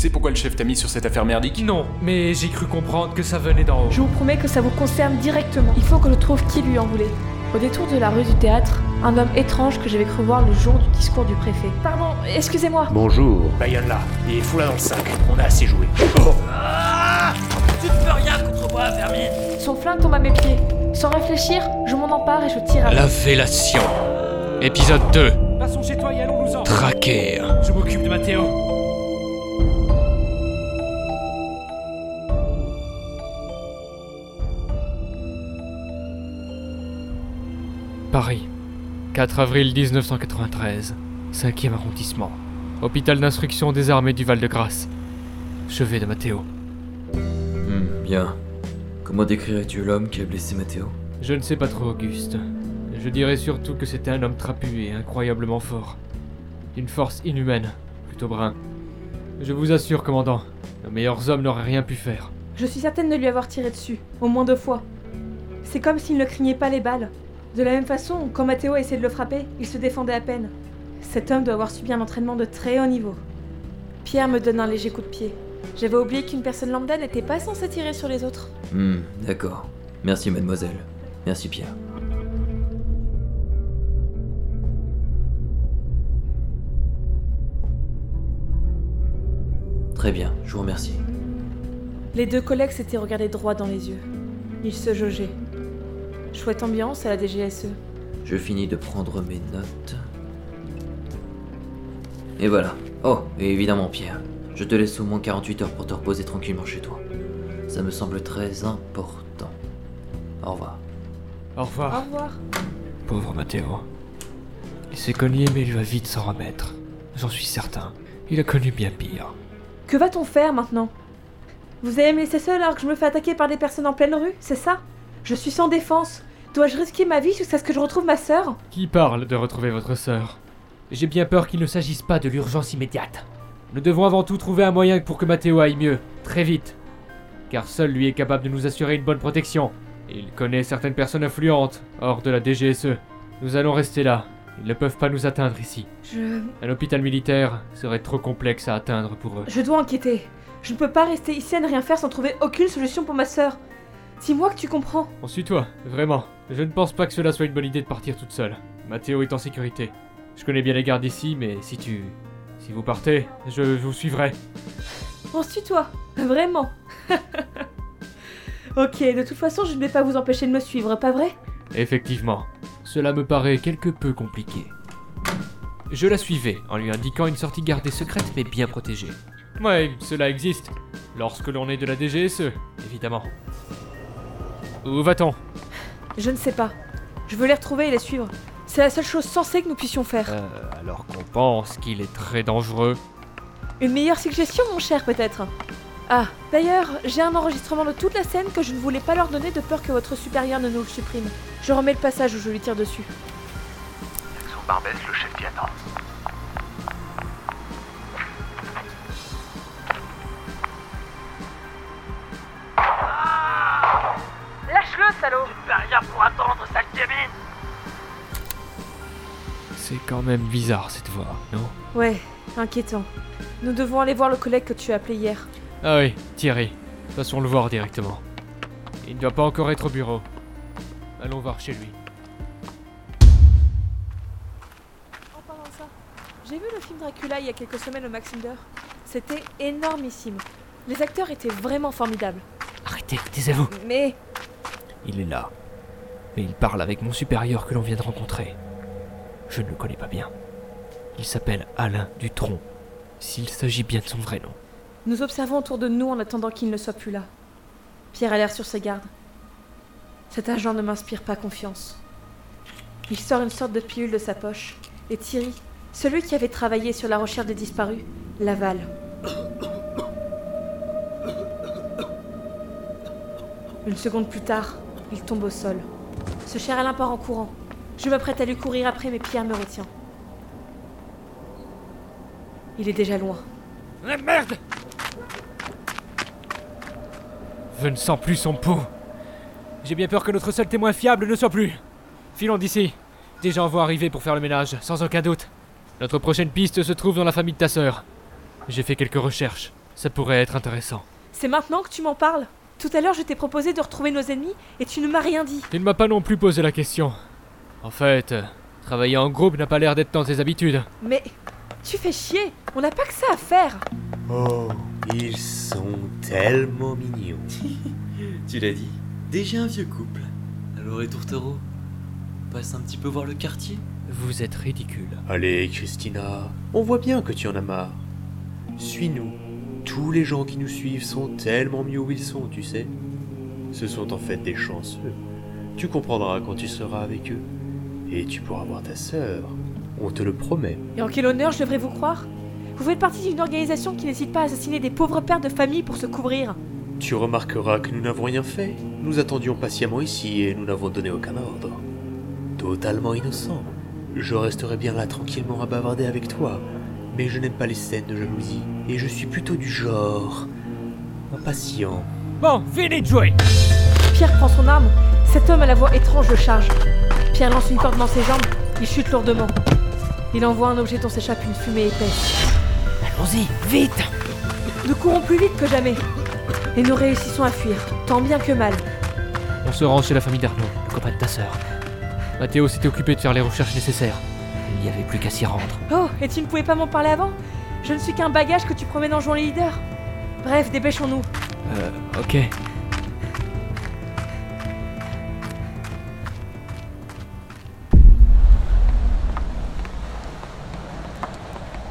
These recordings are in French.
sais pourquoi le chef t'a mis sur cette affaire merdique Non, mais j'ai cru comprendre que ça venait d'en haut. Je vous promets que ça vous concerne directement. Il faut que je trouve qui lui en voulait. Au détour de la rue du théâtre, un homme étrange que j'avais cru voir le jour du discours du préfet. Pardon, excusez-moi. Bonjour. Bayonne là, et fous-la dans le sac, on a assez joué. Tu ne peux rien contre moi, Vermine Son flingue tombe à mes pieds. Sans réfléchir, je m'en empare et je tire à La fellation. Épisode 2. Passons chez toi et allons-nous-en. Traquer. Je m'occupe de Mathéo. Paris. 4 avril 1993. 5e arrondissement. Hôpital d'instruction des armées du Val-de-Grâce. Chevet de Mathéo. Hmm, bien. Comment décrirais-tu l'homme qui a blessé Mathéo? Je ne sais pas trop, Auguste. Je dirais surtout que c'était un homme trapu et incroyablement fort. D'une force inhumaine, plutôt brun. Je vous assure, commandant, nos meilleurs hommes n'auraient rien pu faire. Je suis certaine de lui avoir tiré dessus, au moins deux fois. C'est comme s'il ne craignait pas les balles. De la même façon, quand Matteo a essayé de le frapper, il se défendait à peine. Cet homme doit avoir subi un entraînement de très haut niveau. Pierre me donne un léger coup de pied. J'avais oublié qu'une personne lambda n'était pas censée tirer sur les autres. Hmm, d'accord. Merci mademoiselle. Merci Pierre. Très bien, je vous remercie. Les deux collègues s'étaient regardés droit dans les yeux. Ils se jaugeaient. Chouette ambiance à la DGSE. Je finis de prendre mes notes. Et voilà. Oh, et évidemment Pierre, je te laisse au moins 48 heures pour te reposer tranquillement chez toi. Ça me semble très important. Au revoir. Au revoir. Au revoir. Pauvre Mathéo. Il s'est cogné, mais il va vite s'en remettre. J'en suis certain. Il a connu bien pire. Que va-t-on faire maintenant? Vous allez me laisser seule alors que je me fais attaquer par des personnes en pleine rue, c'est ça? Je suis sans défense. Dois-je risquer ma vie jusqu'à ce que je retrouve ma sœur? Qui parle de retrouver votre sœur? J'ai bien peur qu'il ne s'agisse pas de l'urgence immédiate. Nous devons avant tout trouver un moyen pour que Mathéo aille mieux, très vite. Car seul lui est capable de nous assurer une bonne protection. Il connaît certaines personnes influentes, hors de la DGSE. Nous allons rester là. Ils ne peuvent pas nous atteindre ici. Je... Un hôpital militaire serait trop complexe à atteindre pour eux. Je dois enquêter. Je ne peux pas rester ici à ne rien faire sans trouver aucune solution pour ma sœur. Dis-moi que tu comprends. On suit toi, vraiment. Je ne pense pas que cela soit une bonne idée de partir toute seule. Mathéo est en sécurité. Je connais bien les gardes ici, mais si tu... Si vous partez, je vous suivrai. On se tutoie. Vraiment. ok, de toute façon, je ne vais pas vous empêcher de me suivre, pas vrai? Effectivement, cela me paraît quelque peu compliqué. Je la suivais en lui indiquant une sortie gardée secrète mais bien protégée. Ouais, cela existe. Lorsque l'on est de la DGSE, évidemment. Où va-t-on? Je ne sais pas. Je veux les retrouver et les suivre. C'est la seule chose sensée que nous puissions faire. Euh, alors qu'on pense qu'il est très dangereux. Une meilleure suggestion, mon cher, peut-être Ah, d'ailleurs, j'ai un enregistrement de toute la scène que je ne voulais pas leur donner de peur que votre supérieur ne nous le supprime. Je remets le passage où je lui tire dessus. Sous Barbès, le chef attend. Pour attendre, sale gamine C'est quand même bizarre cette voix, non? Ouais, inquiétant. Nous devons aller voir le collègue que tu as appelé hier. Ah oui, Thierry. Passons le voir directement. Il ne doit pas encore être au bureau. Allons voir chez lui. En parlant de ça, j'ai vu le film Dracula il y a quelques semaines au Max Linder. C'était énormissime. Les acteurs étaient vraiment formidables. Arrêtez, taisez-vous. Mais Il est là. Et il parle avec mon supérieur que l'on vient de rencontrer. Je ne le connais pas bien. Il s'appelle Alain Dutronc. S'il s'agit bien de son vrai nom. nous observons autour de nous en attendant qu'il ne soit plus là. Pierre a l'air sur ses gardes. Cet agent ne m'inspire pas confiance. Il sort une sorte de pilule de sa poche. Et Thierry, celui qui avait travaillé sur la recherche des disparus, l'avale. Une seconde plus tard, il tombe au sol. Ce cher Alain part en courant. Je m'apprête à lui courir après, mais Pierre me retient. Il est déjà loin. Ah, merde Je ne sens plus son pouls. J'ai bien peur que notre seul témoin fiable ne soit plus. Filons d'ici. Des gens vont arriver pour faire le ménage, sans aucun doute. Notre prochaine piste se trouve dans la famille de ta sœur. J'ai fait quelques recherches. Ça pourrait être intéressant. C'est maintenant que tu m'en parles? Tout à l'heure, je t'ai proposé de retrouver nos ennemis et tu ne m'as rien dit. Tu ne m'as pas non plus posé la question. En fait, travailler en groupe n'a pas l'air d'être dans tes habitudes. Mais tu fais chier On n'a pas que ça à faire Oh, ils sont tellement mignons. Tu l'as dit. Déjà un vieux couple. Alors, et tourtereau? Passe un petit peu voir le quartier? Vous êtes ridicule. Allez, Christina, on voit bien que tu en as marre. Suis-nous. Tous les gens qui nous suivent sont tellement mieux où ils sont, tu sais. Ce sont en fait des chanceux. Tu comprendras quand tu seras avec eux. Et tu pourras voir ta sœur. On te le promet. Et en quel honneur je devrais vous croire? Vous faites partie d'une organisation qui n'hésite pas à assassiner des pauvres pères de famille pour se couvrir. Tu remarqueras que nous n'avons rien fait. Nous attendions patiemment ici et nous n'avons donné aucun ordre. Totalement innocent. Je resterai bien là tranquillement à bavarder avec toi. Mais je n'aime pas les scènes de jalousie. Et je suis plutôt du genre. impatient. Bon, fini de jouer Pierre prend son arme. Cet homme à la voix étrange le charge. Pierre lance une corde dans ses jambes. Il chute lourdement. Il envoie un objet dont s'échappe une fumée épaisse. Allons-y, vite Nous courons plus vite que jamais. Et nous réussissons à fuir, tant bien que mal. On se rend chez la famille d'Arnaud, le copain de ta sœur. Mathéo s'était occupé de faire les recherches nécessaires. Il n'y avait plus qu'à s'y rendre. Oh, et tu ne pouvais pas m'en parler avant? Je ne suis qu'un bagage que tu promènes en jouant les leaders. Bref, dépêchons-nous. Euh, ok.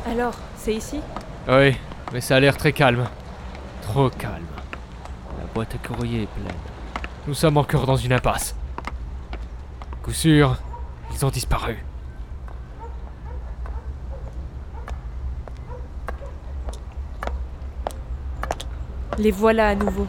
Alors, c'est ici? Oui, mais ça a l'air très calme. Trop calme. La boîte à courrier est pleine. Nous sommes encore dans une impasse. Coup sûr, ils ont disparu. Les voilà à nouveau.